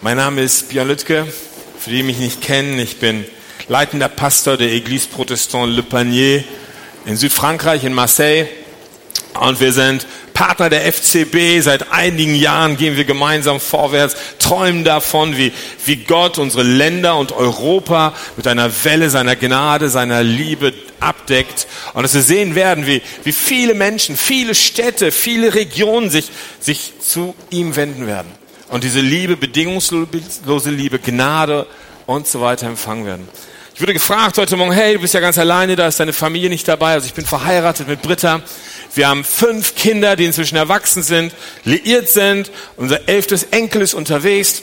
Mein Name ist Björn Lüttke. Für die, die mich nicht kennen, ich bin leitender Pastor der Église Protestant Le Panier in Südfrankreich, in Marseille. Und wir sind Partner der FCB. Seit einigen Jahren gehen wir gemeinsam vorwärts, träumen davon, wie, wie Gott unsere Länder und Europa mit einer Welle seiner Gnade, seiner Liebe abdeckt. Und dass wir sehen werden, wie, wie viele Menschen, viele Städte, viele Regionen sich, sich zu ihm wenden werden und diese Liebe, bedingungslose Liebe, Gnade und so weiter empfangen werden. Ich wurde gefragt heute Morgen, hey, du bist ja ganz alleine, da ist deine Familie nicht dabei. Also ich bin verheiratet mit Britta. Wir haben fünf Kinder, die inzwischen erwachsen sind, liiert sind. Unser elftes Enkel ist unterwegs.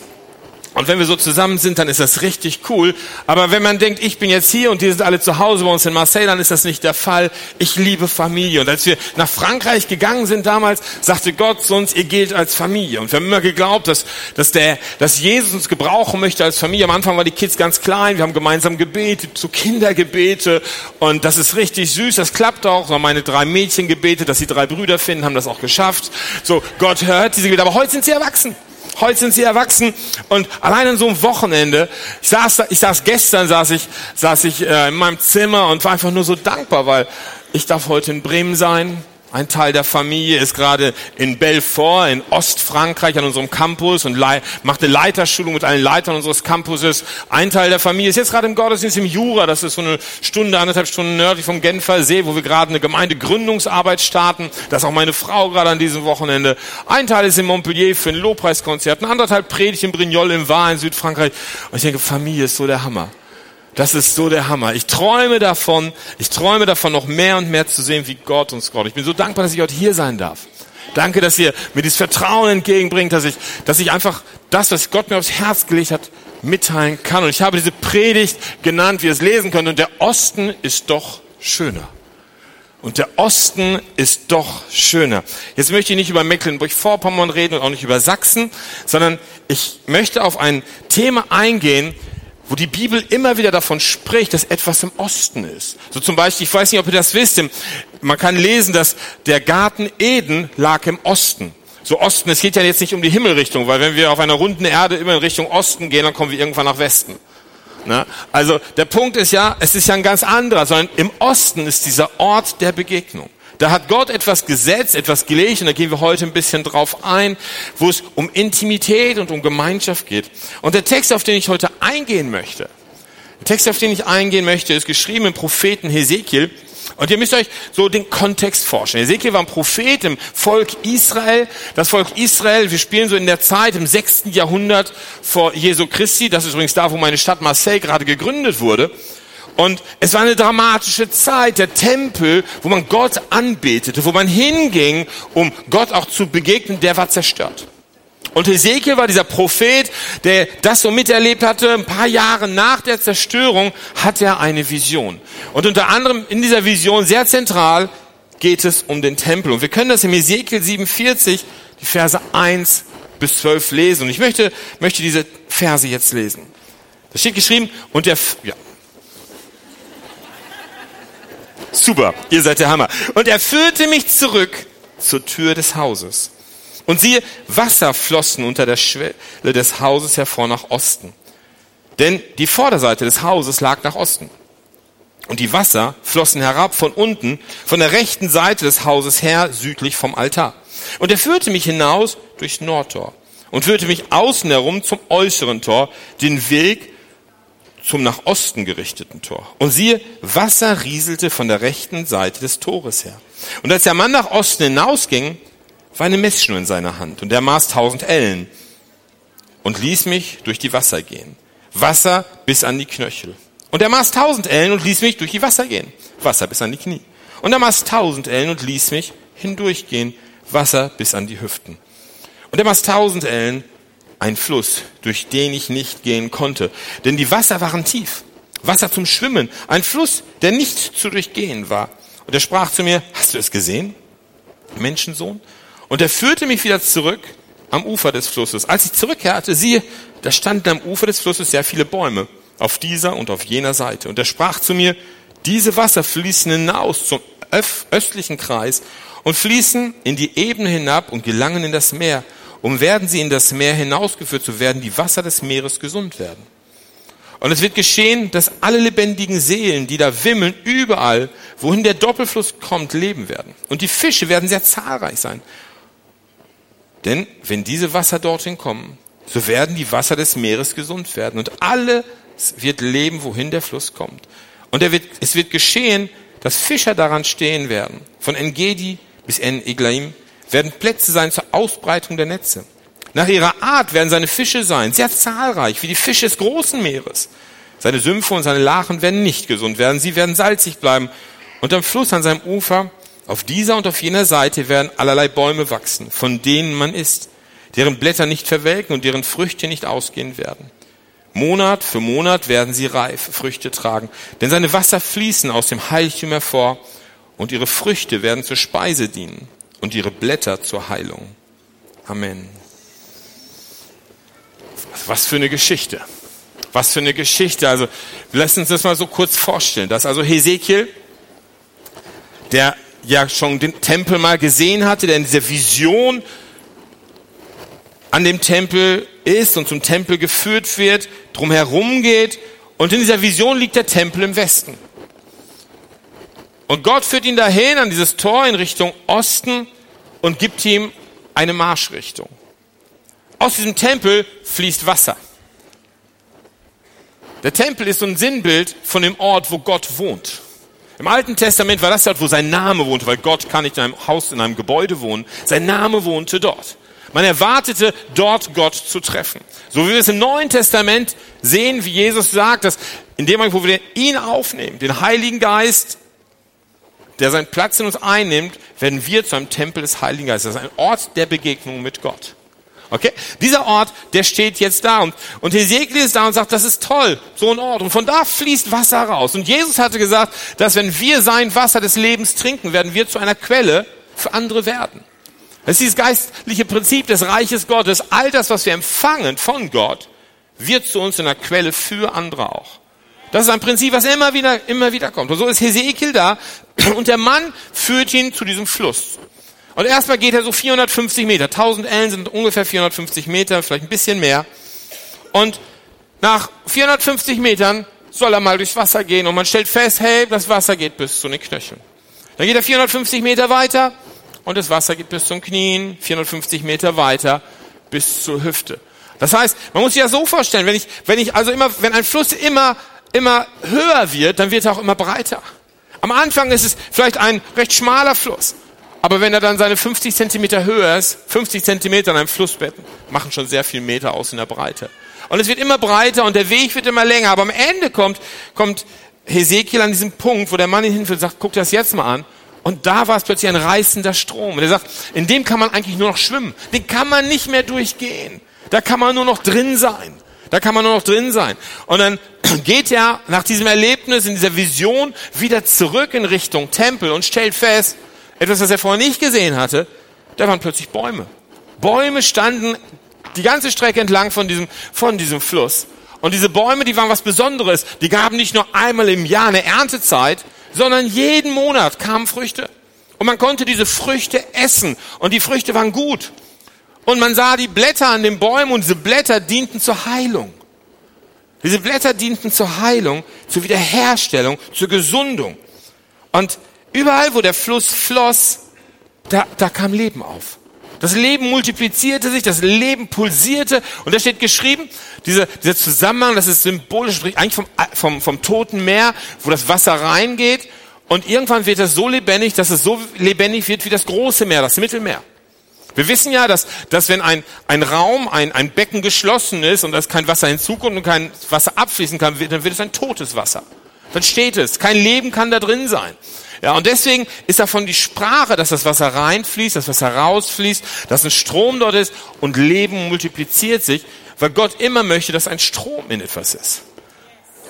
Und wenn wir so zusammen sind, dann ist das richtig cool. Aber wenn man denkt, ich bin jetzt hier und die sind alle zu Hause bei uns in Marseille, dann ist das nicht der Fall. Ich liebe Familie. Und als wir nach Frankreich gegangen sind damals, sagte Gott zu uns, ihr gilt als Familie. Und wir haben immer geglaubt, dass, dass, der, dass Jesus uns gebrauchen möchte als Familie. Am Anfang waren die Kids ganz klein. Wir haben gemeinsam gebetet, zu Kindergebete. Und das ist richtig süß. Das klappt auch. So meine drei Mädchen gebetet, dass sie drei Brüder finden, haben das auch geschafft. So, Gott hört diese Gebete. Aber heute sind sie erwachsen. Heute sind sie erwachsen und allein an so einem Wochenende, ich saß, ich saß gestern, saß ich, saß ich äh, in meinem Zimmer und war einfach nur so dankbar, weil ich darf heute in Bremen sein. Ein Teil der Familie ist gerade in Belfort in Ostfrankreich an unserem Campus und macht eine Leiterschulung mit allen Leitern unseres Campuses. Ein Teil der Familie ist jetzt gerade im Gottesdienst im Jura. Das ist so eine Stunde, anderthalb Stunden nördlich vom Genfer See, wo wir gerade eine Gemeindegründungsarbeit starten. Das ist auch meine Frau gerade an diesem Wochenende. Ein Teil ist in Montpellier für ein Lobpreiskonzert. Ein anderer Teil predigt in Brignoles im Var in Südfrankreich. Und ich denke, Familie ist so der Hammer. Das ist so der Hammer. Ich träume davon, ich träume davon, noch mehr und mehr zu sehen, wie Gott uns Gott. Ich bin so dankbar, dass ich heute hier sein darf. Danke, dass ihr mir dieses Vertrauen entgegenbringt, dass ich, dass ich einfach das, was Gott mir aufs Herz gelegt hat, mitteilen kann. Und ich habe diese Predigt genannt, wie ihr es lesen könnt. Und der Osten ist doch schöner. Und der Osten ist doch schöner. Jetzt möchte ich nicht über Mecklenburg-Vorpommern reden und auch nicht über Sachsen, sondern ich möchte auf ein Thema eingehen, wo die Bibel immer wieder davon spricht, dass etwas im Osten ist. So zum Beispiel, ich weiß nicht, ob ihr das wisst, man kann lesen, dass der Garten Eden lag im Osten. So Osten, es geht ja jetzt nicht um die Himmelrichtung, weil wenn wir auf einer runden Erde immer in Richtung Osten gehen, dann kommen wir irgendwann nach Westen. Na? Also der Punkt ist ja, es ist ja ein ganz anderer, sondern im Osten ist dieser Ort der Begegnung. Da hat Gott etwas gesetzt, etwas gelegt, und da gehen wir heute ein bisschen drauf ein, wo es um Intimität und um Gemeinschaft geht. Und der Text, auf den ich heute eingehen möchte, der Text, auf den ich eingehen möchte, ist geschrieben im Propheten Hesekiel. Und ihr müsst euch so den Kontext vorstellen. Hesekiel war ein Prophet im Volk Israel. Das Volk Israel, wir spielen so in der Zeit im sechsten Jahrhundert vor Jesu Christi. Das ist übrigens da, wo meine Stadt Marseille gerade gegründet wurde. Und es war eine dramatische Zeit, der Tempel, wo man Gott anbetete, wo man hinging, um Gott auch zu begegnen, der war zerstört. Und Ezekiel war dieser Prophet, der das so miterlebt hatte. Ein paar Jahre nach der Zerstörung hat er eine Vision. Und unter anderem in dieser Vision sehr zentral geht es um den Tempel. Und wir können das im Ezekiel 47, die Verse 1 bis 12 lesen. Und ich möchte, möchte diese Verse jetzt lesen. Da steht geschrieben, und der, ja, Super, ihr seid der Hammer. Und er führte mich zurück zur Tür des Hauses. Und siehe, Wasser flossen unter der Schwelle des Hauses hervor nach Osten. Denn die Vorderseite des Hauses lag nach Osten. Und die Wasser flossen herab von unten, von der rechten Seite des Hauses her, südlich vom Altar. Und er führte mich hinaus durchs Nordtor und führte mich außen herum zum äußeren Tor, den Weg zum nach Osten gerichteten Tor. Und siehe, Wasser rieselte von der rechten Seite des Tores her. Und als der Mann nach Osten hinausging, war eine Messschnur in seiner Hand und er maß tausend Ellen und ließ mich durch die Wasser gehen. Wasser bis an die Knöchel. Und er maß tausend Ellen und ließ mich durch die Wasser gehen. Wasser bis an die Knie. Und er maß tausend Ellen und ließ mich hindurchgehen. Wasser bis an die Hüften. Und er maß tausend Ellen ein Fluss, durch den ich nicht gehen konnte. Denn die Wasser waren tief. Wasser zum Schwimmen. Ein Fluss, der nicht zu durchgehen war. Und er sprach zu mir, hast du es gesehen? Menschensohn? Und er führte mich wieder zurück am Ufer des Flusses. Als ich zurückkehrte, siehe, da standen am Ufer des Flusses sehr viele Bäume, auf dieser und auf jener Seite. Und er sprach zu mir, diese Wasser fließen hinaus zum östlichen Kreis und fließen in die Ebene hinab und gelangen in das Meer und werden sie in das Meer hinausgeführt, so werden die Wasser des Meeres gesund werden. Und es wird geschehen, dass alle lebendigen Seelen, die da wimmeln, überall, wohin der Doppelfluss kommt, leben werden. Und die Fische werden sehr zahlreich sein. Denn wenn diese Wasser dorthin kommen, so werden die Wasser des Meeres gesund werden. Und alles wird leben, wohin der Fluss kommt. Und wird, es wird geschehen, dass Fischer daran stehen werden. Von Engedi bis En Eglaim werden Plätze sein zur Ausbreitung der Netze. Nach ihrer Art werden seine Fische sein, sehr zahlreich, wie die Fische des großen Meeres. Seine Sümpfe und seine Lachen werden nicht gesund werden, sie werden salzig bleiben. Und am Fluss an seinem Ufer, auf dieser und auf jener Seite werden allerlei Bäume wachsen, von denen man isst, deren Blätter nicht verwelken und deren Früchte nicht ausgehen werden. Monat für Monat werden sie reif Früchte tragen, denn seine Wasser fließen aus dem Heiligtum hervor und ihre Früchte werden zur Speise dienen und ihre Blätter zur Heilung. Amen. Was für eine Geschichte. Was für eine Geschichte. Also, lass uns das mal so kurz vorstellen. Dass also Hesekiel, der ja schon den Tempel mal gesehen hatte, der in dieser Vision an dem Tempel ist und zum Tempel geführt wird, drumherum geht und in dieser Vision liegt der Tempel im Westen. Und Gott führt ihn dahin an dieses Tor in Richtung Osten und gibt ihm eine Marschrichtung. Aus diesem Tempel fließt Wasser. Der Tempel ist so ein Sinnbild von dem Ort, wo Gott wohnt. Im Alten Testament war das der Ort, wo sein Name wohnte, weil Gott kann nicht in einem Haus, in einem Gebäude wohnen. Sein Name wohnte dort. Man erwartete, dort Gott zu treffen. So wie wir es im Neuen Testament sehen, wie Jesus sagt, dass in dem Moment, wo wir ihn aufnehmen, den Heiligen Geist, der seinen Platz in uns einnimmt, werden wir zu einem Tempel des Heiligen Geistes. Das ist ein Ort der Begegnung mit Gott. Okay? Dieser Ort, der steht jetzt da und, und Hesekiel ist da und sagt, das ist toll, so ein Ort. Und von da fließt Wasser raus. Und Jesus hatte gesagt, dass wenn wir sein Wasser des Lebens trinken, werden wir zu einer Quelle für andere werden. Das ist dieses geistliche Prinzip des Reiches Gottes. All das, was wir empfangen von Gott, wird zu uns in einer Quelle für andere auch. Das ist ein Prinzip, was immer wieder, immer wieder kommt. Und so ist Hesekiel da und der Mann führt ihn zu diesem Fluss. Und erstmal geht er so 450 Meter. 1000 Ellen sind ungefähr 450 Meter, vielleicht ein bisschen mehr. Und nach 450 Metern soll er mal durchs Wasser gehen und man stellt fest, hey, das Wasser geht bis zu den Knöcheln. Dann geht er 450 Meter weiter und das Wasser geht bis zum Knien, 450 Meter weiter bis zur Hüfte. Das heißt, man muss sich das so vorstellen, wenn ich, wenn ich also immer, wenn ein Fluss immer, immer höher wird, dann wird er auch immer breiter. Am Anfang ist es vielleicht ein recht schmaler Fluss. Aber wenn er dann seine 50 Zentimeter höher ist, 50 Zentimeter in einem Flussbett, machen schon sehr viel Meter aus in der Breite. Und es wird immer breiter und der Weg wird immer länger. Aber am Ende kommt, kommt Hesekiel an diesem Punkt, wo der Mann ihn hinführt und sagt, guck dir das jetzt mal an. Und da war es plötzlich ein reißender Strom. Und er sagt, in dem kann man eigentlich nur noch schwimmen. Den kann man nicht mehr durchgehen. Da kann man nur noch drin sein. Da kann man nur noch drin sein. Und dann geht er nach diesem Erlebnis, in dieser Vision, wieder zurück in Richtung Tempel und stellt fest, etwas, was er vorher nicht gesehen hatte, da waren plötzlich Bäume. Bäume standen die ganze Strecke entlang von diesem, von diesem Fluss. Und diese Bäume, die waren was Besonderes. Die gaben nicht nur einmal im Jahr eine Erntezeit, sondern jeden Monat kamen Früchte. Und man konnte diese Früchte essen. Und die Früchte waren gut. Und man sah die Blätter an den Bäumen und diese Blätter dienten zur Heilung. Diese Blätter dienten zur Heilung, zur Wiederherstellung, zur Gesundung. Und Überall, wo der Fluss floss, da, da kam Leben auf. Das Leben multiplizierte sich, das Leben pulsierte. Und da steht geschrieben, dieser, dieser Zusammenhang, das ist symbolisch, eigentlich vom, vom, vom Toten Meer, wo das Wasser reingeht. Und irgendwann wird es so lebendig, dass es so lebendig wird wie das große Meer, das Mittelmeer. Wir wissen ja, dass, dass wenn ein, ein Raum, ein, ein Becken geschlossen ist und da kein Wasser hinzukommt und kein Wasser abfließen kann, dann wird es ein totes Wasser. Dann steht es. Kein Leben kann da drin sein. Ja, und deswegen ist davon die Sprache, dass das Wasser reinfließt, dass das Wasser rausfließt, dass ein Strom dort ist und Leben multipliziert sich, weil Gott immer möchte, dass ein Strom in etwas ist.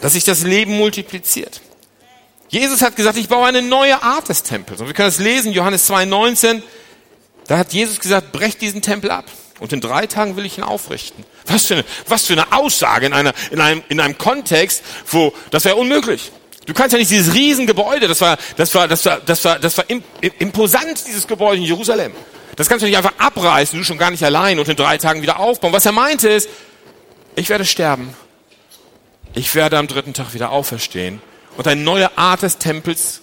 Dass sich das Leben multipliziert. Jesus hat gesagt, ich baue eine neue Art des Tempels. Und wir können das lesen, Johannes 2,19. Da hat Jesus gesagt, brecht diesen Tempel ab. Und in drei Tagen will ich ihn aufrichten. Was für eine, was für eine Aussage in, einer, in, einem, in einem Kontext, wo das wäre unmöglich. Du kannst ja nicht dieses Riesengebäude, das war, das war, das war, das war, das war imposant, dieses Gebäude in Jerusalem. Das kannst du nicht einfach abreißen, du schon gar nicht allein und in drei Tagen wieder aufbauen. Was er meinte ist, ich werde sterben. Ich werde am dritten Tag wieder auferstehen. Und eine neue Art des Tempels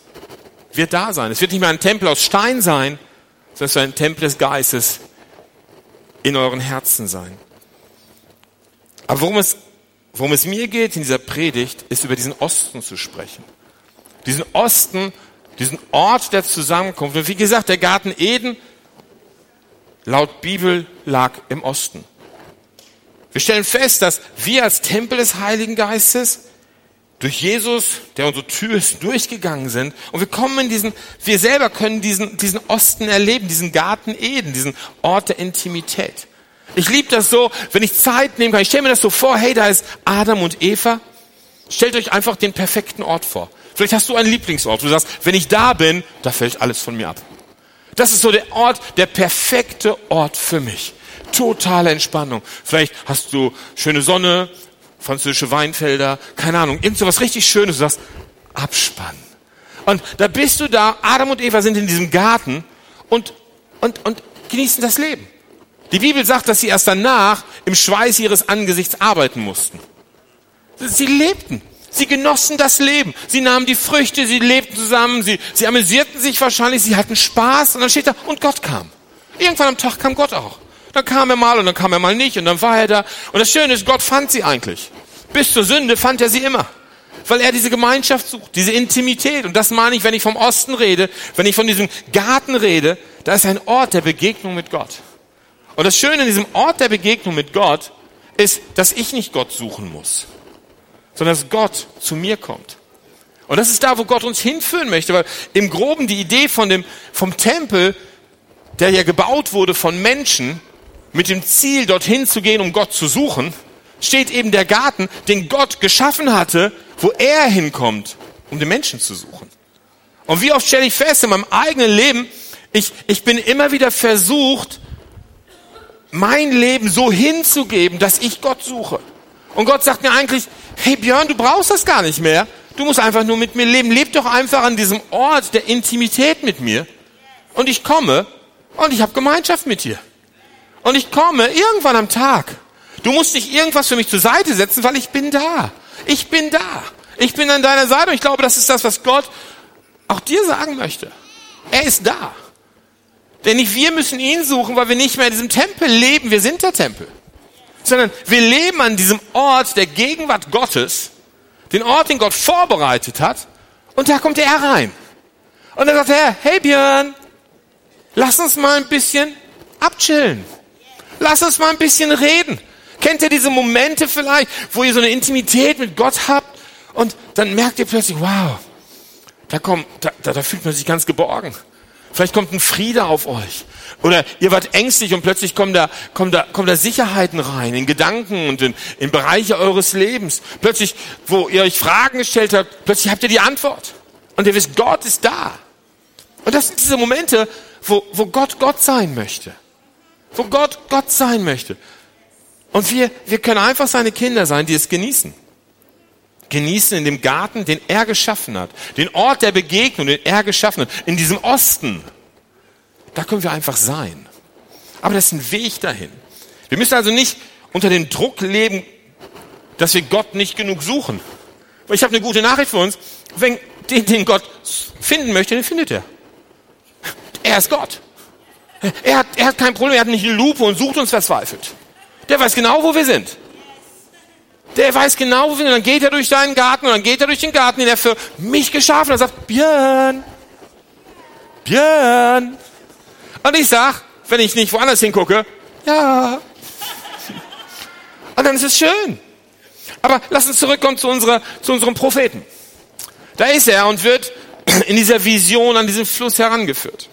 wird da sein. Es wird nicht mehr ein Tempel aus Stein sein, sondern es wird ein Tempel des Geistes in euren Herzen sein. Aber worum es, worum es mir geht in dieser Predigt, ist über diesen Osten zu sprechen. Diesen Osten, diesen Ort der Zusammenkunft. Und wie gesagt, der Garten Eden laut Bibel lag im Osten. Wir stellen fest, dass wir als Tempel des Heiligen Geistes durch Jesus, der unsere Tür ist, durchgegangen sind. Und wir kommen in diesen, wir selber können diesen, diesen Osten erleben, diesen Garten Eden, diesen Ort der Intimität. Ich liebe das so, wenn ich Zeit nehmen kann. Ich stelle mir das so vor, hey, da ist Adam und Eva. Stellt euch einfach den perfekten Ort vor. Vielleicht hast du einen Lieblingsort. Du sagst, wenn ich da bin, da fällt alles von mir ab. Das ist so der Ort, der perfekte Ort für mich. Totale Entspannung. Vielleicht hast du schöne Sonne, französische Weinfelder, keine Ahnung, irgend so was richtig Schönes. Du sagst, abspannen. Und da bist du da, Adam und Eva sind in diesem Garten und, und, und genießen das Leben. Die Bibel sagt, dass sie erst danach im Schweiß ihres Angesichts arbeiten mussten. Sie lebten. Sie genossen das Leben. Sie nahmen die Früchte, sie lebten zusammen, sie, sie amüsierten sich wahrscheinlich, sie hatten Spaß und dann steht da, und Gott kam. Irgendwann am Tag kam Gott auch. Dann kam er mal und dann kam er mal nicht und dann war er da. Und das Schöne ist, Gott fand sie eigentlich. Bis zur Sünde fand er sie immer. Weil er diese Gemeinschaft sucht, diese Intimität. Und das meine ich, wenn ich vom Osten rede, wenn ich von diesem Garten rede, da ist ein Ort der Begegnung mit Gott. Und das Schöne in diesem Ort der Begegnung mit Gott ist, dass ich nicht Gott suchen muss sondern dass Gott zu mir kommt. Und das ist da, wo Gott uns hinführen möchte, weil im Groben die Idee von dem, vom Tempel, der ja gebaut wurde von Menschen, mit dem Ziel, dorthin zu gehen, um Gott zu suchen, steht eben der Garten, den Gott geschaffen hatte, wo er hinkommt, um den Menschen zu suchen. Und wie oft stelle ich fest in meinem eigenen Leben, ich, ich bin immer wieder versucht, mein Leben so hinzugeben, dass ich Gott suche. Und Gott sagt mir eigentlich, hey Björn, du brauchst das gar nicht mehr. Du musst einfach nur mit mir leben. Leb doch einfach an diesem Ort der Intimität mit mir. Und ich komme und ich habe Gemeinschaft mit dir. Und ich komme irgendwann am Tag. Du musst nicht irgendwas für mich zur Seite setzen, weil ich bin da. Ich bin da. Ich bin an deiner Seite und ich glaube, das ist das, was Gott auch dir sagen möchte. Er ist da. Denn nicht wir müssen ihn suchen, weil wir nicht mehr in diesem Tempel leben. Wir sind der Tempel sondern wir leben an diesem Ort der Gegenwart Gottes, den Ort, den Gott vorbereitet hat, und da kommt er rein. Und dann sagt er, hey Björn, lass uns mal ein bisschen abchillen. Lass uns mal ein bisschen reden. Kennt ihr diese Momente vielleicht, wo ihr so eine Intimität mit Gott habt und dann merkt ihr plötzlich, wow, da kommt, da, da, da fühlt man sich ganz geborgen. Vielleicht kommt ein Friede auf euch. Oder ihr wart ängstlich und plötzlich kommen da, kommen da, kommen da Sicherheiten rein, in Gedanken und in, in Bereiche eures Lebens. Plötzlich, wo ihr euch Fragen gestellt habt, plötzlich habt ihr die Antwort. Und ihr wisst, Gott ist da. Und das sind diese Momente, wo, wo Gott Gott sein möchte. Wo Gott Gott sein möchte. Und wir, wir können einfach seine Kinder sein, die es genießen genießen in dem Garten, den er geschaffen hat. Den Ort der Begegnung, den er geschaffen hat. In diesem Osten. Da können wir einfach sein. Aber das ist ein Weg dahin. Wir müssen also nicht unter dem Druck leben, dass wir Gott nicht genug suchen. Ich habe eine gute Nachricht für uns. Wenn den, den Gott finden möchte, den findet er. Er ist Gott. Er hat, er hat kein Problem, er hat nicht eine Lupe und sucht uns verzweifelt. Der weiß genau, wo wir sind. Der weiß genau, wo wir sind. Dann geht er durch deinen Garten und dann geht er durch den Garten, den er für mich geschaffen hat und sagt, Björn, Björn. Und ich sag, wenn ich nicht woanders hingucke, ja. Und dann ist es schön. Aber lass uns zurückkommen zu, unserer, zu unserem Propheten. Da ist er und wird in dieser Vision an diesen Fluss herangeführt.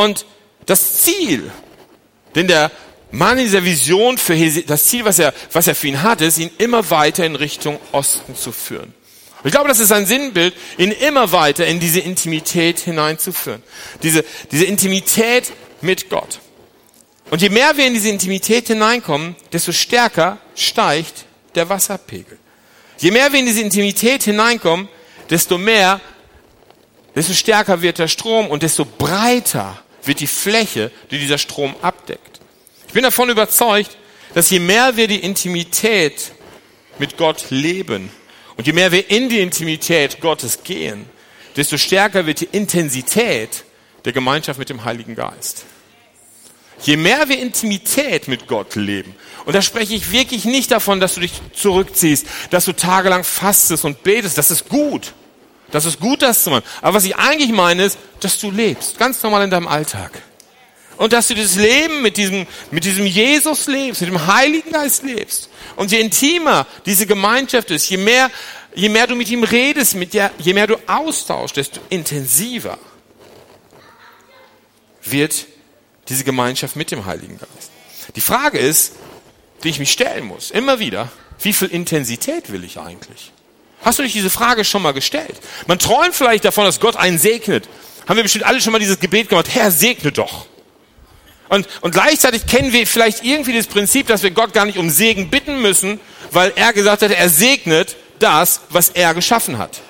Und das Ziel, den der Mann in dieser Vision für das Ziel, was er, was er für ihn hat, ist, ihn immer weiter in Richtung Osten zu führen. Ich glaube, das ist ein Sinnbild, ihn immer weiter in diese Intimität hineinzuführen. Diese, diese Intimität mit Gott. Und je mehr wir in diese Intimität hineinkommen, desto stärker steigt der Wasserpegel. Je mehr wir in diese Intimität hineinkommen, desto mehr, desto stärker wird der Strom und desto breiter wird die Fläche, die dieser Strom abdeckt. Ich bin davon überzeugt, dass je mehr wir die Intimität mit Gott leben und je mehr wir in die Intimität Gottes gehen, desto stärker wird die Intensität der Gemeinschaft mit dem Heiligen Geist. Je mehr wir Intimität mit Gott leben, und da spreche ich wirklich nicht davon, dass du dich zurückziehst, dass du tagelang fastest und betest, das ist gut. Das ist gut, das zu machen. Aber was ich eigentlich meine, ist, dass du lebst, ganz normal in deinem Alltag. Und dass du das Leben mit diesem, mit diesem Jesus lebst, mit dem Heiligen Geist lebst. Und je intimer diese Gemeinschaft ist, je mehr, je mehr du mit ihm redest, mit der, je mehr du austauschst, desto intensiver wird diese Gemeinschaft mit dem Heiligen Geist. Die Frage ist, die ich mich stellen muss, immer wieder, wie viel Intensität will ich eigentlich? Hast du dich diese Frage schon mal gestellt? Man träumt vielleicht davon, dass Gott einen segnet. Haben wir bestimmt alle schon mal dieses Gebet gemacht, Herr, segne doch. Und, und gleichzeitig kennen wir vielleicht irgendwie das Prinzip, dass wir Gott gar nicht um Segen bitten müssen, weil er gesagt hat, er segnet das, was er geschaffen hat.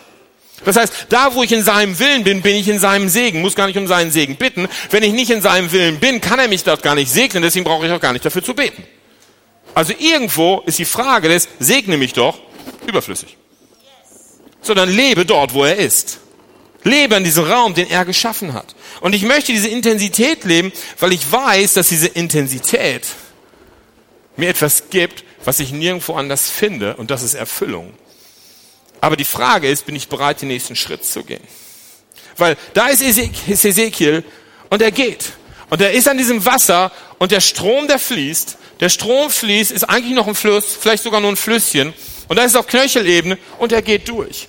Das heißt, da wo ich in seinem Willen bin, bin ich in seinem Segen, muss gar nicht um seinen Segen bitten. Wenn ich nicht in seinem Willen bin, kann er mich dort gar nicht segnen, deswegen brauche ich auch gar nicht dafür zu beten. Also irgendwo ist die Frage des Segne mich doch überflüssig. Sondern lebe dort, wo er ist. Lebe in diesem Raum, den er geschaffen hat. Und ich möchte diese Intensität leben, weil ich weiß, dass diese Intensität mir etwas gibt, was ich nirgendwo anders finde, und das ist Erfüllung. Aber die Frage ist, bin ich bereit, den nächsten Schritt zu gehen? Weil da ist Ezekiel und er geht. Und er ist an diesem Wasser und der Strom, der fließt, der Strom fließt, ist eigentlich noch ein Fluss, vielleicht sogar nur ein Flüsschen. Und da ist auf Knöchelebene und er geht durch.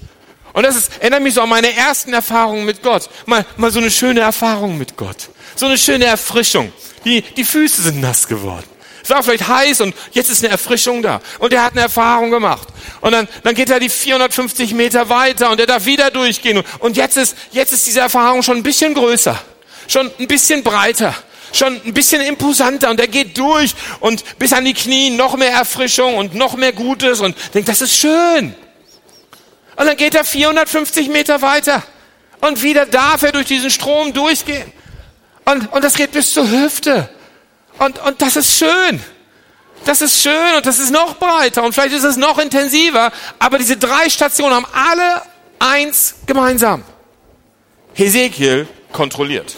Und das ist, erinnert mich so an meine ersten Erfahrungen mit Gott. Mal, mal so eine schöne Erfahrung mit Gott. So eine schöne Erfrischung. Die, die Füße sind nass geworden. Es war vielleicht heiß und jetzt ist eine Erfrischung da. Und er hat eine Erfahrung gemacht. Und dann, dann geht er die 450 Meter weiter und er darf wieder durchgehen. Und jetzt ist, jetzt ist diese Erfahrung schon ein bisschen größer. Schon ein bisschen breiter. Schon ein bisschen imposanter und er geht durch und bis an die Knie noch mehr Erfrischung und noch mehr Gutes und denkt, das ist schön. Und dann geht er 450 Meter weiter und wieder darf er durch diesen Strom durchgehen. Und, und das geht bis zur Hüfte. Und, und das ist schön. Das ist schön und das ist noch breiter und vielleicht ist es noch intensiver. Aber diese drei Stationen haben alle eins gemeinsam. Hesekiel kontrolliert.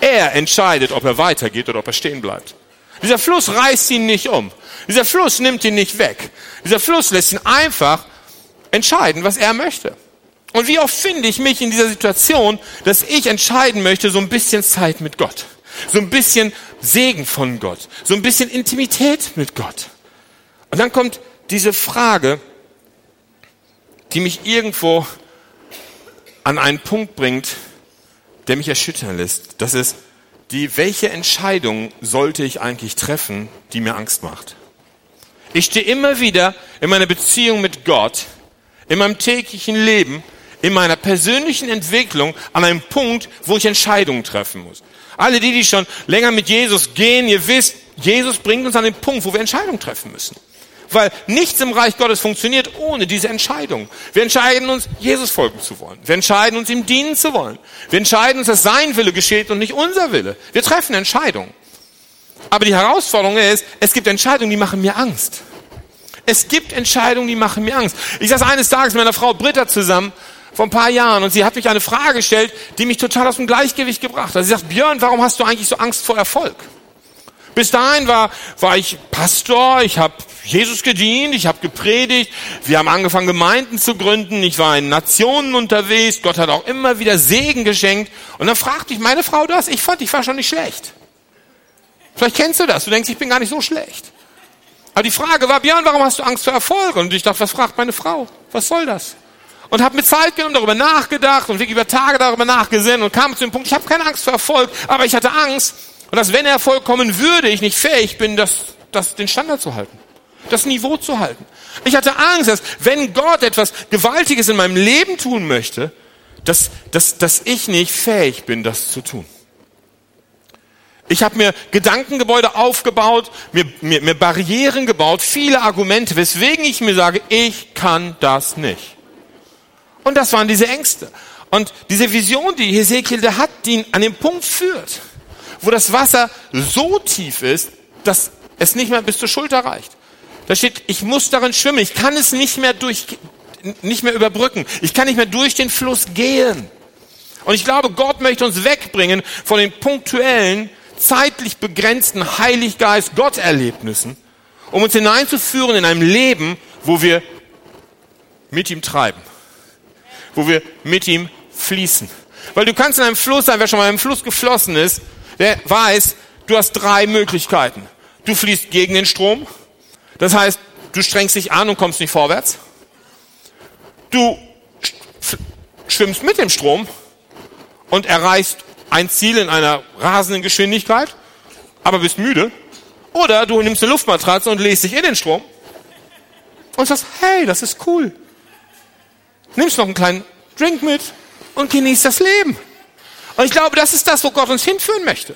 Er entscheidet, ob er weitergeht oder ob er stehen bleibt. Dieser Fluss reißt ihn nicht um. Dieser Fluss nimmt ihn nicht weg. Dieser Fluss lässt ihn einfach entscheiden, was er möchte. Und wie oft finde ich mich in dieser Situation, dass ich entscheiden möchte, so ein bisschen Zeit mit Gott. So ein bisschen Segen von Gott. So ein bisschen Intimität mit Gott. Und dann kommt diese Frage, die mich irgendwo an einen Punkt bringt, der mich erschüttern lässt. Das ist die, welche Entscheidung sollte ich eigentlich treffen, die mir Angst macht? Ich stehe immer wieder in meiner Beziehung mit Gott, in meinem täglichen Leben, in meiner persönlichen Entwicklung an einem Punkt, wo ich Entscheidungen treffen muss. Alle die, die schon länger mit Jesus gehen, ihr wisst, Jesus bringt uns an den Punkt, wo wir Entscheidungen treffen müssen. Weil nichts im Reich Gottes funktioniert ohne diese Entscheidung. Wir entscheiden uns, Jesus folgen zu wollen. Wir entscheiden uns, ihm dienen zu wollen. Wir entscheiden uns, dass sein Wille geschieht und nicht unser Wille. Wir treffen Entscheidungen. Aber die Herausforderung ist, es gibt Entscheidungen, die machen mir Angst. Es gibt Entscheidungen, die machen mir Angst. Ich saß eines Tages mit meiner Frau Britta zusammen vor ein paar Jahren und sie hat mich eine Frage gestellt, die mich total aus dem Gleichgewicht gebracht hat. Sie sagt, Björn, warum hast du eigentlich so Angst vor Erfolg? Bis dahin war, war ich Pastor, ich habe Jesus gedient, ich habe gepredigt, wir haben angefangen Gemeinden zu gründen, ich war in Nationen unterwegs, Gott hat auch immer wieder Segen geschenkt. Und dann fragte ich meine Frau das, ich fand, ich war schon nicht schlecht. Vielleicht kennst du das, du denkst, ich bin gar nicht so schlecht. Aber die Frage war, Björn, warum hast du Angst vor Erfolg? Und ich dachte, was fragt meine Frau? Was soll das? Und habe mir Zeit genommen, darüber nachgedacht und wirklich über Tage darüber nachgesehen und kam zu dem Punkt, ich habe keine Angst vor Erfolg, aber ich hatte Angst, und dass wenn Erfolg kommen würde, ich nicht fähig bin, das, das, den Standard zu halten, das Niveau zu halten. Ich hatte Angst, dass wenn Gott etwas Gewaltiges in meinem Leben tun möchte, dass, dass, dass ich nicht fähig bin, das zu tun. Ich habe mir Gedankengebäude aufgebaut, mir, mir, mir Barrieren gebaut, viele Argumente, weswegen ich mir sage, ich kann das nicht. Und das waren diese Ängste. Und diese Vision, die Hesekiel da hat, die ihn an den Punkt führt, wo das Wasser so tief ist, dass es nicht mehr bis zur Schulter reicht. Da steht, ich muss darin schwimmen, ich kann es nicht mehr durch, nicht mehr überbrücken. Ich kann nicht mehr durch den Fluss gehen. Und ich glaube, Gott möchte uns wegbringen von den punktuellen, zeitlich begrenzten Heiliggeist-Gott-Erlebnissen, um uns hineinzuführen in ein Leben, wo wir mit ihm treiben, wo wir mit ihm fließen. Weil du kannst in einem Fluss sein, wer schon mal im Fluss geflossen ist, der weiß, du hast drei Möglichkeiten. Du fließt gegen den Strom, das heißt, du strengst dich an und kommst nicht vorwärts. Du schwimmst mit dem Strom und erreichst ein Ziel in einer rasenden Geschwindigkeit, aber bist müde. Oder du nimmst eine Luftmatratze und lässt dich in den Strom und sagst, hey, das ist cool. Nimmst noch einen kleinen Drink mit und genießt das Leben. Und ich glaube, das ist das, wo Gott uns hinführen möchte.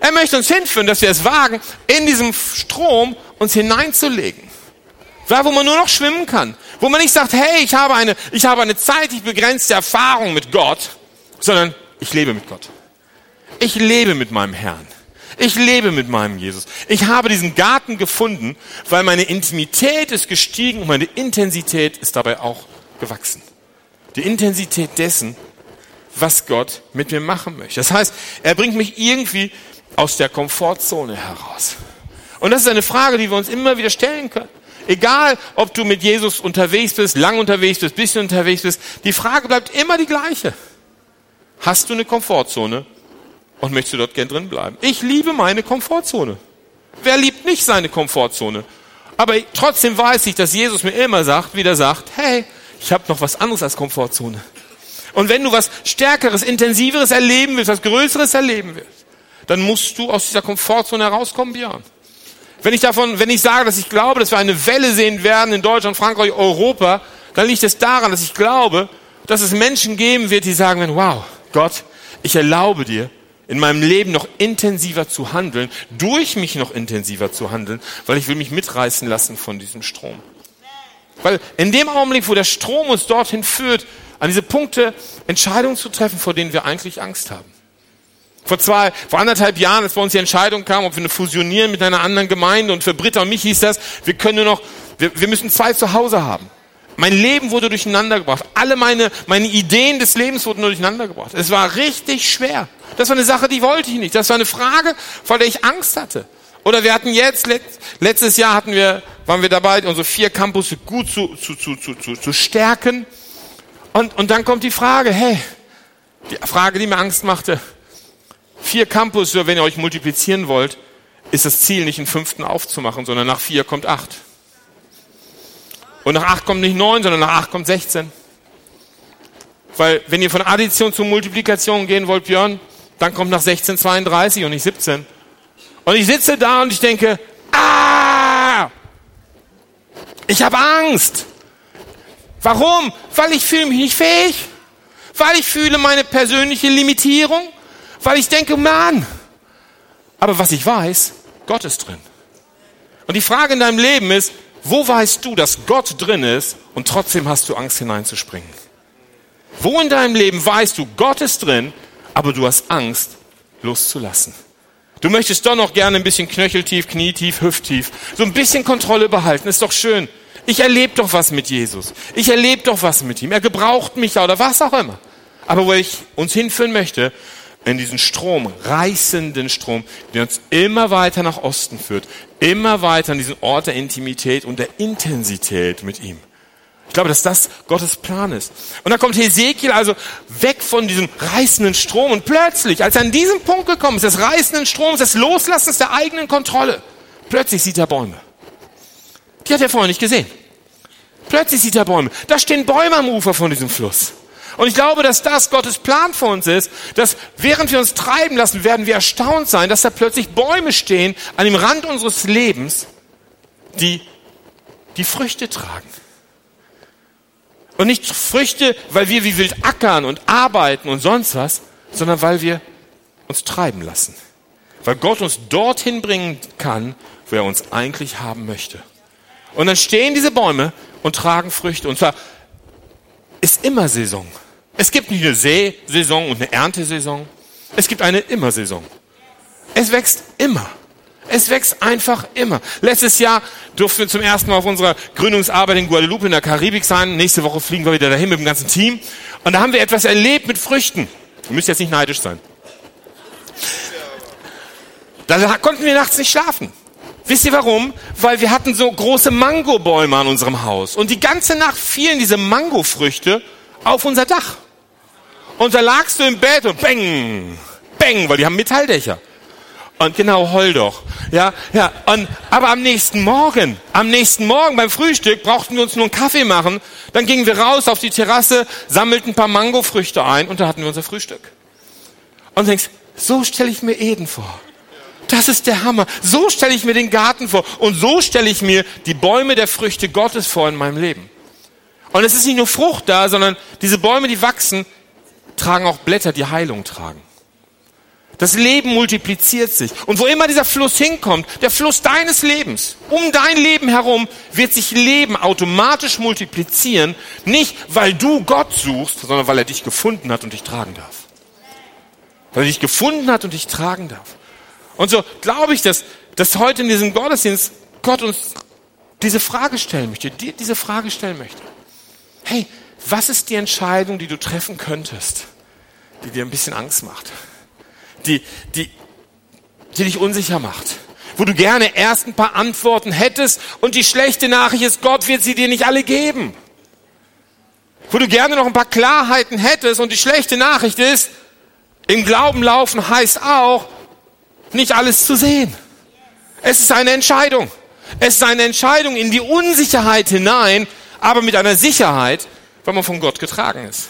Er möchte uns hinführen, dass wir es wagen, in diesem Strom uns hineinzulegen. Da, wo man nur noch schwimmen kann. Wo man nicht sagt, hey, ich habe eine, ich habe eine zeitlich begrenzte Erfahrung mit Gott, sondern ich lebe mit Gott. Ich lebe mit meinem Herrn. Ich lebe mit meinem Jesus. Ich habe diesen Garten gefunden, weil meine Intimität ist gestiegen und meine Intensität ist dabei auch gewachsen. Die Intensität dessen, was Gott mit mir machen möchte. Das heißt, er bringt mich irgendwie aus der Komfortzone heraus. Und das ist eine Frage, die wir uns immer wieder stellen können. Egal, ob du mit Jesus unterwegs bist, lang unterwegs bist, bisschen unterwegs bist, die Frage bleibt immer die gleiche. Hast du eine Komfortzone und möchtest du dort gern drin bleiben? Ich liebe meine Komfortzone. Wer liebt nicht seine Komfortzone? Aber trotzdem weiß ich, dass Jesus mir immer sagt, wieder sagt, hey, ich habe noch was anderes als Komfortzone. Und wenn du was Stärkeres, Intensiveres erleben willst, was Größeres erleben willst, dann musst du aus dieser Komfortzone herauskommen, Björn. Wenn ich davon, wenn ich sage, dass ich glaube, dass wir eine Welle sehen werden in Deutschland, Frankreich, Europa, dann liegt es daran, dass ich glaube, dass es Menschen geben wird, die sagen werden, wow, Gott, ich erlaube dir, in meinem Leben noch intensiver zu handeln, durch mich noch intensiver zu handeln, weil ich will mich mitreißen lassen von diesem Strom. Weil in dem Augenblick, wo der Strom uns dorthin führt, an diese Punkte Entscheidungen zu treffen, vor denen wir eigentlich Angst haben. Vor zwei, vor anderthalb Jahren, als bei uns die Entscheidung kam, ob wir fusionieren mit einer anderen Gemeinde und für Britta und mich hieß das, wir können nur noch, wir, wir müssen zwei zu Hause haben. Mein Leben wurde durcheinander gebracht. Alle meine, meine Ideen des Lebens wurden durcheinander gebracht. Es war richtig schwer. Das war eine Sache, die wollte ich nicht. Das war eine Frage, vor der ich Angst hatte. Oder wir hatten jetzt, letztes Jahr hatten wir, waren wir dabei, unsere vier Campus gut zu, zu, zu, zu, zu, zu stärken. Und, und dann kommt die Frage, hey, die Frage, die mir Angst machte, Vier Campus, wenn ihr euch multiplizieren wollt, ist das Ziel nicht einen fünften aufzumachen, sondern nach vier kommt acht. Und nach acht kommt nicht neun, sondern nach acht kommt sechzehn. Weil wenn ihr von Addition zu Multiplikation gehen wollt, Björn, dann kommt nach 16 32 und nicht 17. Und ich sitze da und ich denke, ah, ich habe Angst. Warum? Weil ich fühle mich nicht fähig. Weil ich fühle meine persönliche Limitierung weil ich denke, Mann. Aber was ich weiß, Gott ist drin. Und die Frage in deinem Leben ist, wo weißt du, dass Gott drin ist und trotzdem hast du Angst hineinzuspringen? Wo in deinem Leben weißt du, Gott ist drin, aber du hast Angst loszulassen? Du möchtest doch noch gerne ein bisschen knöcheltief, knietief, hüfttief, so ein bisschen Kontrolle behalten, ist doch schön. Ich erlebe doch was mit Jesus. Ich erlebe doch was mit ihm. Er gebraucht mich ja oder was auch immer. Aber wo ich uns hinführen möchte, in diesen Strom, reißenden Strom, der uns immer weiter nach Osten führt, immer weiter an diesen Ort der Intimität und der Intensität mit ihm. Ich glaube, dass das Gottes Plan ist. Und dann kommt Hesekiel also weg von diesem reißenden Strom und plötzlich, als er an diesem Punkt gekommen ist, des reißenden Stroms, des Loslassens der eigenen Kontrolle, plötzlich sieht er Bäume. Die hat er vorher nicht gesehen. Plötzlich sieht er Bäume. Da stehen Bäume am Ufer von diesem Fluss. Und ich glaube, dass das Gottes Plan für uns ist, dass während wir uns treiben lassen, werden wir erstaunt sein, dass da plötzlich Bäume stehen an dem Rand unseres Lebens, die die Früchte tragen. Und nicht Früchte, weil wir wie wild ackern und arbeiten und sonst was, sondern weil wir uns treiben lassen. Weil Gott uns dorthin bringen kann, wo er uns eigentlich haben möchte. Und dann stehen diese Bäume und tragen Früchte. Und zwar ist immer Saison. Es gibt nicht eine Säsaison und eine Erntesaison. Es gibt eine Immersaison. Es wächst immer. Es wächst einfach immer. Letztes Jahr durften wir zum ersten Mal auf unserer Gründungsarbeit in Guadeloupe in der Karibik sein. Nächste Woche fliegen wir wieder dahin mit dem ganzen Team. Und da haben wir etwas erlebt mit Früchten. Ihr müsst jetzt nicht neidisch sein. Da konnten wir nachts nicht schlafen. Wisst ihr warum? Weil wir hatten so große Mangobäume an unserem Haus. Und die ganze Nacht fielen diese Mangofrüchte auf unser Dach. Und da lagst du im Bett und bang, bang, weil die haben Metalldächer. Und genau, heul doch. Ja, ja. Und, aber am nächsten Morgen, am nächsten Morgen beim Frühstück brauchten wir uns nur einen Kaffee machen. Dann gingen wir raus auf die Terrasse, sammelten ein paar Mangofrüchte ein und da hatten wir unser Frühstück. Und denkst, so stelle ich mir Eden vor. Das ist der Hammer. So stelle ich mir den Garten vor. Und so stelle ich mir die Bäume der Früchte Gottes vor in meinem Leben. Und es ist nicht nur Frucht da, sondern diese Bäume, die wachsen, tragen auch Blätter, die Heilung tragen. Das Leben multipliziert sich. Und wo immer dieser Fluss hinkommt, der Fluss deines Lebens, um dein Leben herum, wird sich Leben automatisch multiplizieren. Nicht, weil du Gott suchst, sondern weil er dich gefunden hat und dich tragen darf. Weil er dich gefunden hat und dich tragen darf. Und so glaube ich, dass, dass heute in diesem Gottesdienst Gott uns diese Frage stellen möchte, dir diese Frage stellen möchte. Hey, was ist die Entscheidung, die du treffen könntest, die dir ein bisschen Angst macht? Die, die, die dich unsicher macht? Wo du gerne erst ein paar Antworten hättest und die schlechte Nachricht ist, Gott wird sie dir nicht alle geben. Wo du gerne noch ein paar Klarheiten hättest und die schlechte Nachricht ist, im Glauben laufen heißt auch, nicht alles zu sehen. Es ist eine Entscheidung. Es ist eine Entscheidung in die Unsicherheit hinein, aber mit einer Sicherheit, weil man von Gott getragen ist.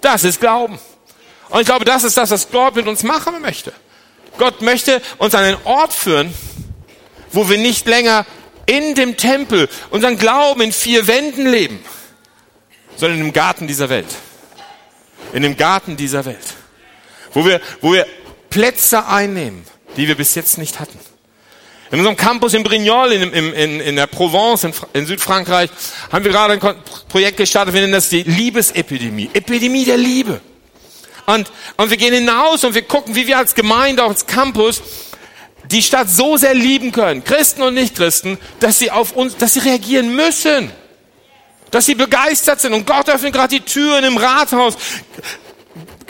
Das ist Glauben. Und ich glaube, das ist das, was Gott mit uns machen möchte. Gott möchte uns an einen Ort führen, wo wir nicht länger in dem Tempel unseren Glauben in vier Wänden leben, sondern im Garten dieser Welt. In dem Garten dieser Welt. Wo wir, wo wir Plätze einnehmen, die wir bis jetzt nicht hatten. In unserem Campus in Brignoles in, in, in der Provence in, in, Südfrankreich haben wir gerade ein Projekt gestartet, wir nennen das die Liebesepidemie. Epidemie der Liebe. Und, und wir gehen hinaus und wir gucken, wie wir als Gemeinde, auch als Campus, die Stadt so sehr lieben können, Christen und Nichtchristen, dass sie auf uns, dass sie reagieren müssen. Dass sie begeistert sind. Und Gott öffnet gerade die Türen im Rathaus.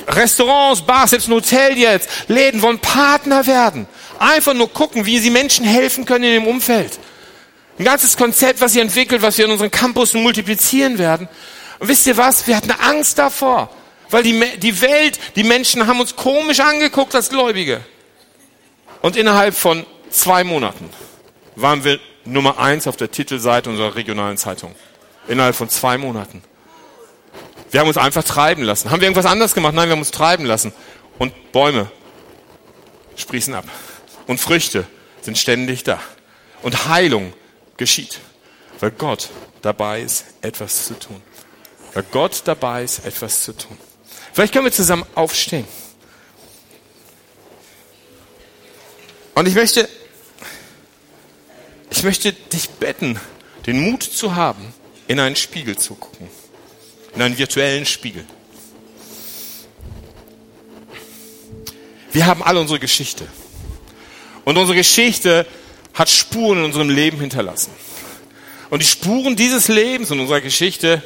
Restaurants, Bars, selbst ein Hotel jetzt, Läden wollen Partner werden. Einfach nur gucken, wie sie Menschen helfen können in dem Umfeld. Ein ganzes Konzept, was sie entwickelt, was wir in unseren Campussen multiplizieren werden. Und wisst ihr was? Wir hatten Angst davor. Weil die, die Welt, die Menschen haben uns komisch angeguckt als Gläubige. Und innerhalb von zwei Monaten waren wir Nummer eins auf der Titelseite unserer regionalen Zeitung. Innerhalb von zwei Monaten. Wir haben uns einfach treiben lassen. Haben wir irgendwas anderes gemacht? Nein, wir haben uns treiben lassen. Und Bäume sprießen ab. Und Früchte sind ständig da. Und Heilung geschieht. Weil Gott dabei ist, etwas zu tun. Weil Gott dabei ist, etwas zu tun. Vielleicht können wir zusammen aufstehen. Und ich möchte, ich möchte dich betten, den Mut zu haben, in einen Spiegel zu gucken in einen virtuellen Spiegel. Wir haben alle unsere Geschichte. Und unsere Geschichte hat Spuren in unserem Leben hinterlassen. Und die Spuren dieses Lebens und unserer Geschichte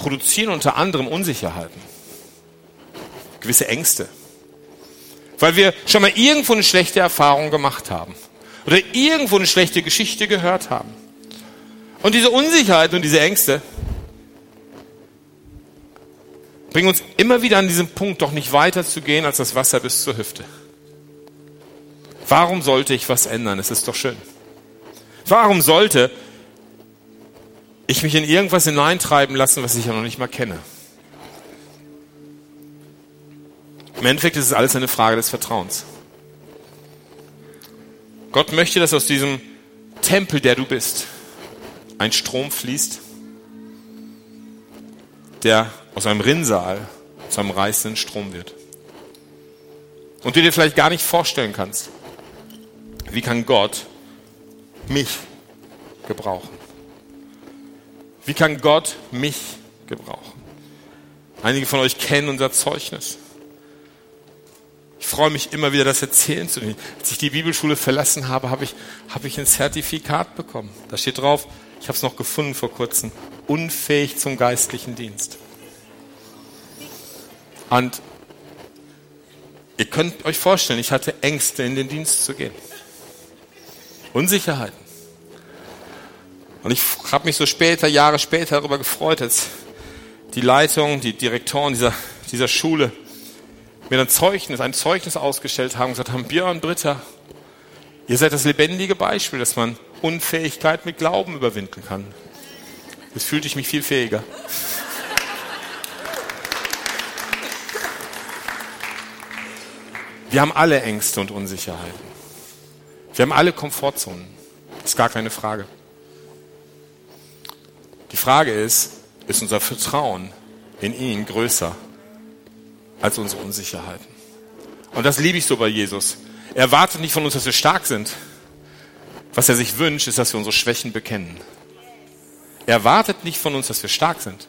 produzieren unter anderem Unsicherheiten, gewisse Ängste. Weil wir schon mal irgendwo eine schlechte Erfahrung gemacht haben oder irgendwo eine schlechte Geschichte gehört haben. Und diese Unsicherheit und diese Ängste bringen uns immer wieder an diesem Punkt, doch nicht weiter zu gehen als das Wasser bis zur Hüfte. Warum sollte ich was ändern? Es ist doch schön. Warum sollte ich mich in irgendwas hineintreiben lassen, was ich ja noch nicht mal kenne? Im Endeffekt ist es alles eine Frage des Vertrauens. Gott möchte, dass aus diesem Tempel, der du bist, ein Strom fließt, der aus einem Rinnsal zu einem reißenden Strom wird. Und du dir vielleicht gar nicht vorstellen kannst, wie kann Gott mich gebrauchen? Wie kann Gott mich gebrauchen. Einige von euch kennen unser Zeugnis. Ich freue mich immer wieder, das erzählen zu dürfen. Als ich die Bibelschule verlassen habe, habe ich, habe ich ein Zertifikat bekommen. Da steht drauf, ich habe es noch gefunden vor kurzem, unfähig zum geistlichen Dienst. Und ihr könnt euch vorstellen, ich hatte Ängste, in den Dienst zu gehen. Unsicherheiten. Und ich habe mich so später, Jahre später darüber gefreut, als die Leitung, die Direktoren dieser, dieser Schule mir ein Zeugnis, ein Zeugnis ausgestellt haben und gesagt haben, Björn, Britta, ihr seid das lebendige Beispiel, dass man Unfähigkeit mit Glauben überwinden kann. Jetzt fühlte ich mich viel fähiger. Wir haben alle Ängste und Unsicherheiten. Wir haben alle Komfortzonen. Das ist gar keine Frage. Die Frage ist, ist unser Vertrauen in ihn größer als unsere Unsicherheiten? Und das liebe ich so bei Jesus. Er erwartet nicht von uns, dass wir stark sind. Was er sich wünscht, ist, dass wir unsere Schwächen bekennen. Er erwartet nicht von uns, dass wir stark sind,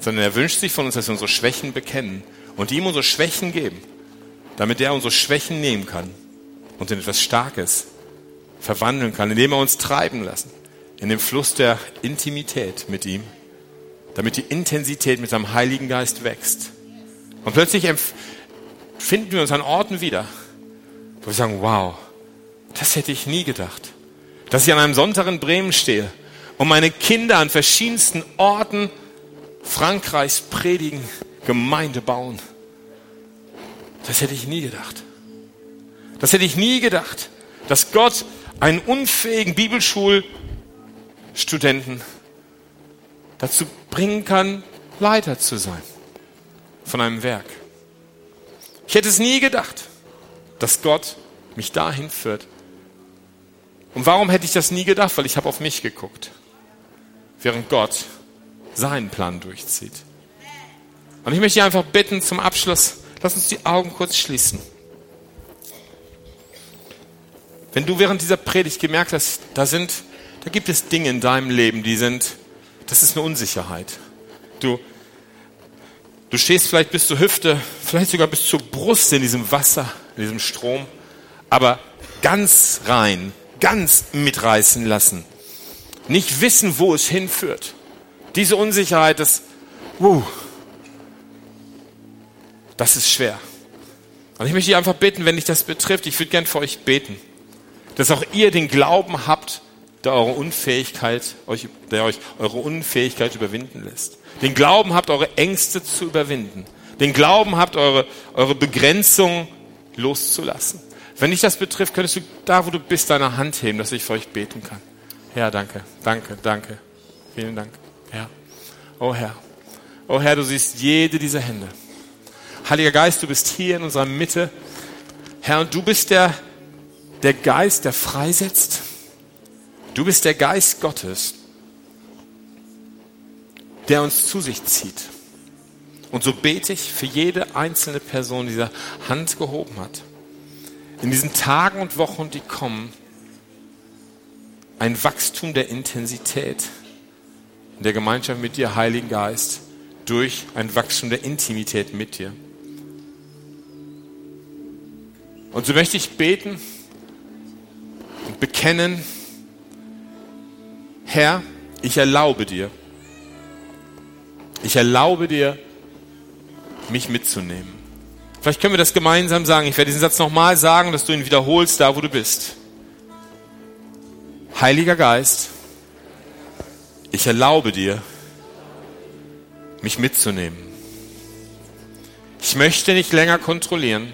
sondern er wünscht sich von uns, dass wir unsere Schwächen bekennen und ihm unsere Schwächen geben, damit er unsere Schwächen nehmen kann und in etwas Starkes verwandeln kann, indem er uns treiben lassen, in dem Fluss der Intimität mit ihm, damit die Intensität mit seinem Heiligen Geist wächst. Und plötzlich finden wir uns an Orten wieder, wo wir sagen, wow, das hätte ich nie gedacht. Dass ich an einem Sonntag in Bremen stehe und meine Kinder an verschiedensten Orten Frankreichs predigen, Gemeinde bauen. Das hätte ich nie gedacht. Das hätte ich nie gedacht, dass Gott einen unfähigen Bibelschulstudenten dazu bringen kann, Leiter zu sein von einem Werk. Ich hätte es nie gedacht, dass Gott mich dahin führt. Und warum hätte ich das nie gedacht? Weil ich habe auf mich geguckt, während Gott seinen Plan durchzieht. Und ich möchte einfach bitten zum Abschluss, lass uns die Augen kurz schließen. Wenn du während dieser Predigt gemerkt hast, da sind, da gibt es Dinge in deinem Leben, die sind, das ist eine Unsicherheit. Du, du stehst vielleicht bis zur Hüfte, vielleicht sogar bis zur Brust in diesem Wasser, in diesem Strom, aber ganz rein, ganz mitreißen lassen. Nicht wissen, wo es hinführt. Diese Unsicherheit, das, uh, das ist schwer. Und ich möchte dich einfach bitten, wenn dich das betrifft, ich würde gern für euch beten dass auch ihr den Glauben habt, der eure Unfähigkeit, euch, der euch eure Unfähigkeit überwinden lässt. Den Glauben habt, eure Ängste zu überwinden. Den Glauben habt, eure, eure Begrenzung loszulassen. Wenn dich das betrifft, könntest du da, wo du bist, deine Hand heben, dass ich für euch beten kann. Herr, danke, danke, danke. Vielen Dank, Herr. Oh Herr, oh Herr, du siehst jede dieser Hände. Heiliger Geist, du bist hier in unserer Mitte. Herr, und du bist der, der Geist, der freisetzt. Du bist der Geist Gottes, der uns zu sich zieht. Und so bete ich für jede einzelne Person, die diese Hand gehoben hat. In diesen Tagen und Wochen, die kommen, ein Wachstum der Intensität in der Gemeinschaft mit dir, Heiligen Geist, durch ein Wachstum der Intimität mit dir. Und so möchte ich beten, und bekennen, Herr, ich erlaube dir, ich erlaube dir, mich mitzunehmen. Vielleicht können wir das gemeinsam sagen. Ich werde diesen Satz nochmal sagen, dass du ihn wiederholst, da wo du bist. Heiliger Geist, ich erlaube dir, mich mitzunehmen. Ich möchte nicht länger kontrollieren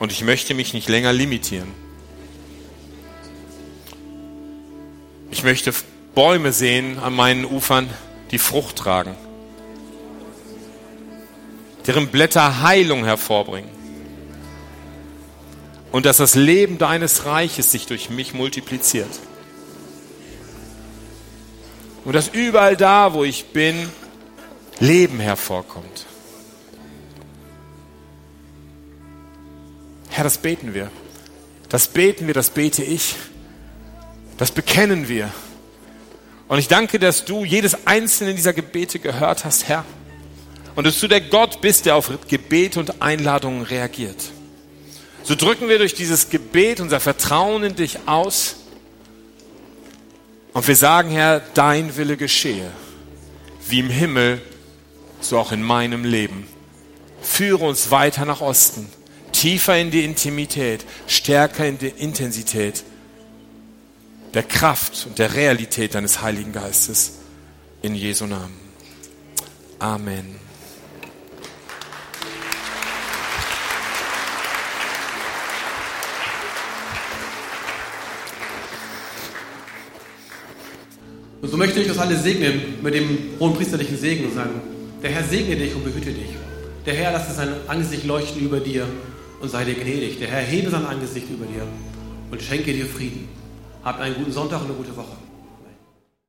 und ich möchte mich nicht länger limitieren. Ich möchte Bäume sehen an meinen Ufern, die Frucht tragen, deren Blätter Heilung hervorbringen. Und dass das Leben deines Reiches sich durch mich multipliziert. Und dass überall da, wo ich bin, Leben hervorkommt. Herr, das beten wir. Das beten wir, das bete ich. Das bekennen wir. Und ich danke, dass du jedes einzelne dieser Gebete gehört hast, Herr. Und dass du der Gott bist, der auf Gebete und Einladungen reagiert. So drücken wir durch dieses Gebet unser Vertrauen in dich aus. Und wir sagen, Herr, dein Wille geschehe, wie im Himmel, so auch in meinem Leben. Führe uns weiter nach Osten, tiefer in die Intimität, stärker in die Intensität der Kraft und der Realität deines Heiligen Geistes. In Jesu Namen. Amen. Und so möchte ich uns alle segnen mit dem hohen priesterlichen Segen und sagen, der Herr segne dich und behüte dich. Der Herr lasse sein Angesicht leuchten über dir und sei dir gnädig. Der Herr hebe sein Angesicht über dir und schenke dir Frieden. Habt einen guten Sonntag und eine gute Woche.